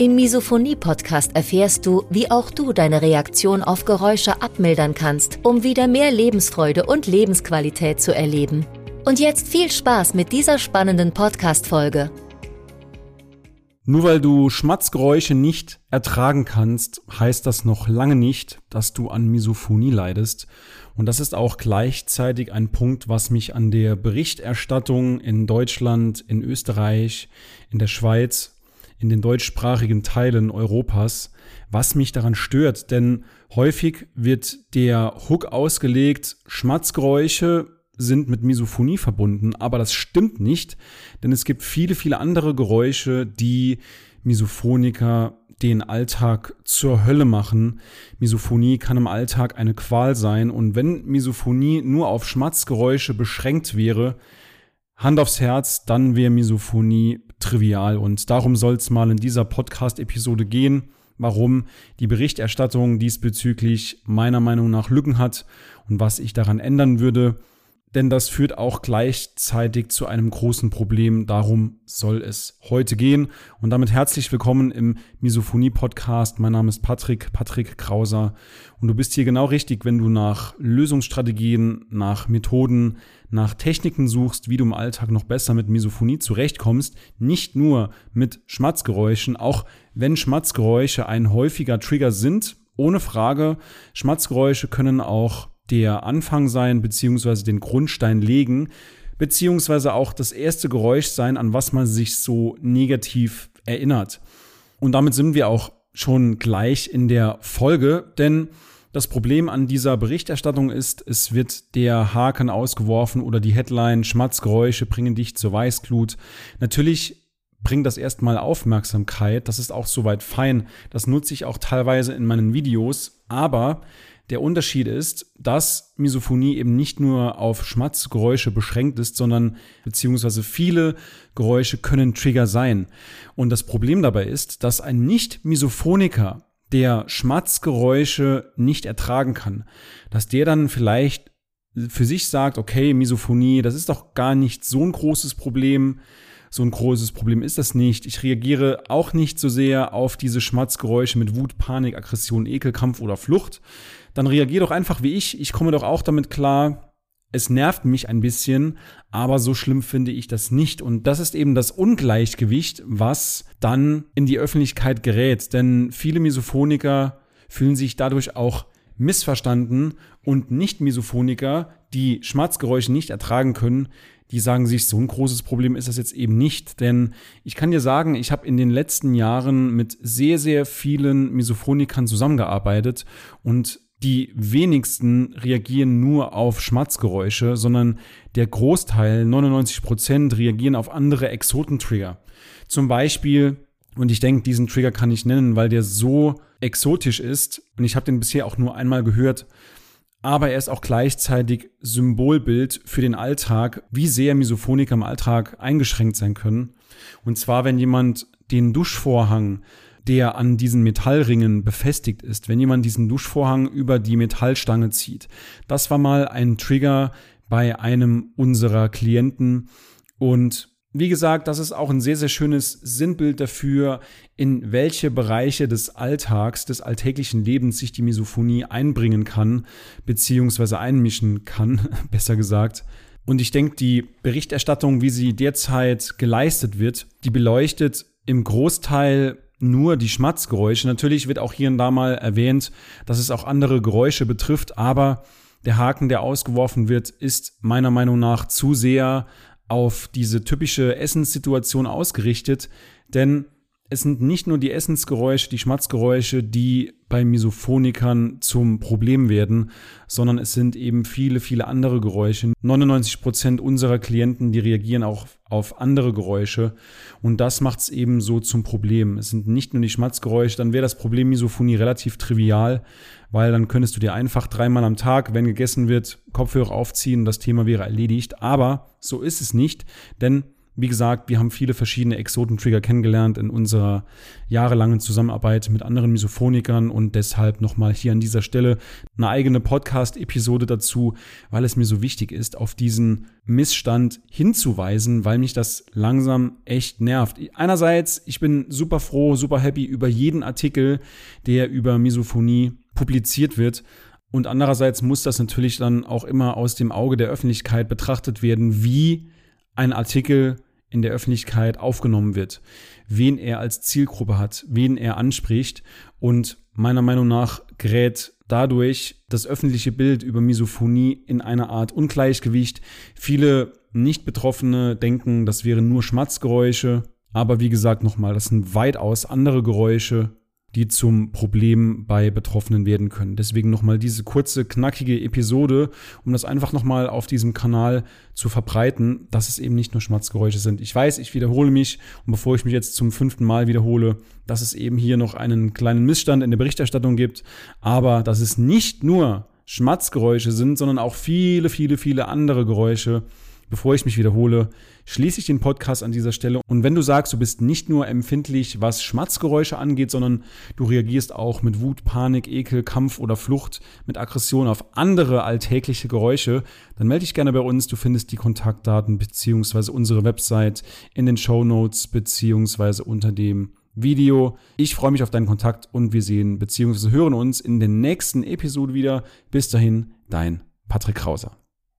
Im Misophonie-Podcast erfährst du, wie auch du deine Reaktion auf Geräusche abmildern kannst, um wieder mehr Lebensfreude und Lebensqualität zu erleben. Und jetzt viel Spaß mit dieser spannenden Podcast-Folge. Nur weil du Schmatzgeräusche nicht ertragen kannst, heißt das noch lange nicht, dass du an Misophonie leidest. Und das ist auch gleichzeitig ein Punkt, was mich an der Berichterstattung in Deutschland, in Österreich, in der Schweiz in den deutschsprachigen Teilen Europas, was mich daran stört, denn häufig wird der Hook ausgelegt, Schmatzgeräusche sind mit Misophonie verbunden, aber das stimmt nicht, denn es gibt viele, viele andere Geräusche, die Misophoniker den Alltag zur Hölle machen. Misophonie kann im Alltag eine Qual sein und wenn Misophonie nur auf Schmatzgeräusche beschränkt wäre, Hand aufs Herz, dann wäre Misophonie trivial. Und darum soll es mal in dieser Podcast-Episode gehen, warum die Berichterstattung diesbezüglich meiner Meinung nach Lücken hat und was ich daran ändern würde denn das führt auch gleichzeitig zu einem großen Problem. Darum soll es heute gehen. Und damit herzlich willkommen im Misophonie-Podcast. Mein Name ist Patrick, Patrick Krauser. Und du bist hier genau richtig, wenn du nach Lösungsstrategien, nach Methoden, nach Techniken suchst, wie du im Alltag noch besser mit Misophonie zurechtkommst. Nicht nur mit Schmatzgeräuschen, auch wenn Schmatzgeräusche ein häufiger Trigger sind. Ohne Frage. Schmatzgeräusche können auch der Anfang sein, beziehungsweise den Grundstein legen, beziehungsweise auch das erste Geräusch sein, an was man sich so negativ erinnert. Und damit sind wir auch schon gleich in der Folge, denn das Problem an dieser Berichterstattung ist, es wird der Haken ausgeworfen oder die Headline Schmatzgeräusche bringen dich zur Weißglut. Natürlich bringt das erstmal Aufmerksamkeit, das ist auch soweit fein, das nutze ich auch teilweise in meinen Videos, aber der Unterschied ist, dass Misophonie eben nicht nur auf Schmatzgeräusche beschränkt ist, sondern beziehungsweise viele Geräusche können Trigger sein. Und das Problem dabei ist, dass ein Nicht-Misophoniker, der Schmatzgeräusche nicht ertragen kann, dass der dann vielleicht für sich sagt, okay, Misophonie, das ist doch gar nicht so ein großes Problem. So ein großes Problem ist das nicht. Ich reagiere auch nicht so sehr auf diese Schmatzgeräusche mit Wut, Panik, Aggression, Ekel, Kampf oder Flucht, dann reagier doch einfach wie ich. Ich komme doch auch damit klar. Es nervt mich ein bisschen, aber so schlimm finde ich das nicht. Und das ist eben das Ungleichgewicht, was dann in die Öffentlichkeit gerät. Denn viele Misophoniker fühlen sich dadurch auch missverstanden und Nicht-Misophoniker, die Schmatzgeräusche nicht ertragen können, die sagen sich, so ein großes Problem ist das jetzt eben nicht. Denn ich kann dir sagen, ich habe in den letzten Jahren mit sehr, sehr vielen Misophonikern zusammengearbeitet und die wenigsten reagieren nur auf Schmatzgeräusche, sondern der Großteil, 99 Prozent, reagieren auf andere Exotentrigger. Zum Beispiel, und ich denke, diesen Trigger kann ich nennen, weil der so exotisch ist, und ich habe den bisher auch nur einmal gehört, aber er ist auch gleichzeitig Symbolbild für den Alltag, wie sehr Misophoniker im Alltag eingeschränkt sein können. Und zwar, wenn jemand den Duschvorhang der an diesen Metallringen befestigt ist, wenn jemand diesen Duschvorhang über die Metallstange zieht. Das war mal ein Trigger bei einem unserer Klienten und wie gesagt, das ist auch ein sehr, sehr schönes Sinnbild dafür, in welche Bereiche des Alltags, des alltäglichen Lebens sich die Misophonie einbringen kann, beziehungsweise einmischen kann, besser gesagt. Und ich denke, die Berichterstattung, wie sie derzeit geleistet wird, die beleuchtet im Großteil nur die Schmatzgeräusche. Natürlich wird auch hier und da mal erwähnt, dass es auch andere Geräusche betrifft, aber der Haken, der ausgeworfen wird, ist meiner Meinung nach zu sehr auf diese typische Essenssituation ausgerichtet, denn es sind nicht nur die Essensgeräusche, die Schmatzgeräusche, die bei Misophonikern zum Problem werden, sondern es sind eben viele, viele andere Geräusche. 99 Prozent unserer Klienten, die reagieren auch auf andere Geräusche und das macht es eben so zum Problem. Es sind nicht nur die Schmatzgeräusche, dann wäre das Problem Misophonie relativ trivial, weil dann könntest du dir einfach dreimal am Tag, wenn gegessen wird, Kopfhörer aufziehen das Thema wäre erledigt. Aber so ist es nicht, denn wie gesagt, wir haben viele verschiedene Exotentrigger kennengelernt in unserer jahrelangen Zusammenarbeit mit anderen Misophonikern und deshalb nochmal hier an dieser Stelle eine eigene Podcast-Episode dazu, weil es mir so wichtig ist, auf diesen Missstand hinzuweisen, weil mich das langsam echt nervt. Einerseits, ich bin super froh, super happy über jeden Artikel, der über Misophonie publiziert wird. Und andererseits muss das natürlich dann auch immer aus dem Auge der Öffentlichkeit betrachtet werden, wie ein Artikel in der Öffentlichkeit aufgenommen wird, wen er als Zielgruppe hat, wen er anspricht und meiner Meinung nach gerät dadurch das öffentliche Bild über Misophonie in eine Art Ungleichgewicht. Viele Nicht-Betroffene denken, das wären nur Schmatzgeräusche, aber wie gesagt nochmal, das sind weitaus andere Geräusche, die zum Problem bei Betroffenen werden können. Deswegen nochmal diese kurze, knackige Episode, um das einfach nochmal auf diesem Kanal zu verbreiten, dass es eben nicht nur Schmatzgeräusche sind. Ich weiß, ich wiederhole mich und bevor ich mich jetzt zum fünften Mal wiederhole, dass es eben hier noch einen kleinen Missstand in der Berichterstattung gibt, aber dass es nicht nur Schmatzgeräusche sind, sondern auch viele, viele, viele andere Geräusche, Bevor ich mich wiederhole, schließe ich den Podcast an dieser Stelle. Und wenn du sagst, du bist nicht nur empfindlich, was Schmatzgeräusche angeht, sondern du reagierst auch mit Wut, Panik, Ekel, Kampf oder Flucht, mit Aggression auf andere alltägliche Geräusche, dann melde dich gerne bei uns. Du findest die Kontaktdaten beziehungsweise unsere Website in den Show Notes beziehungsweise unter dem Video. Ich freue mich auf deinen Kontakt und wir sehen beziehungsweise hören uns in der nächsten Episode wieder. Bis dahin, dein Patrick Krauser.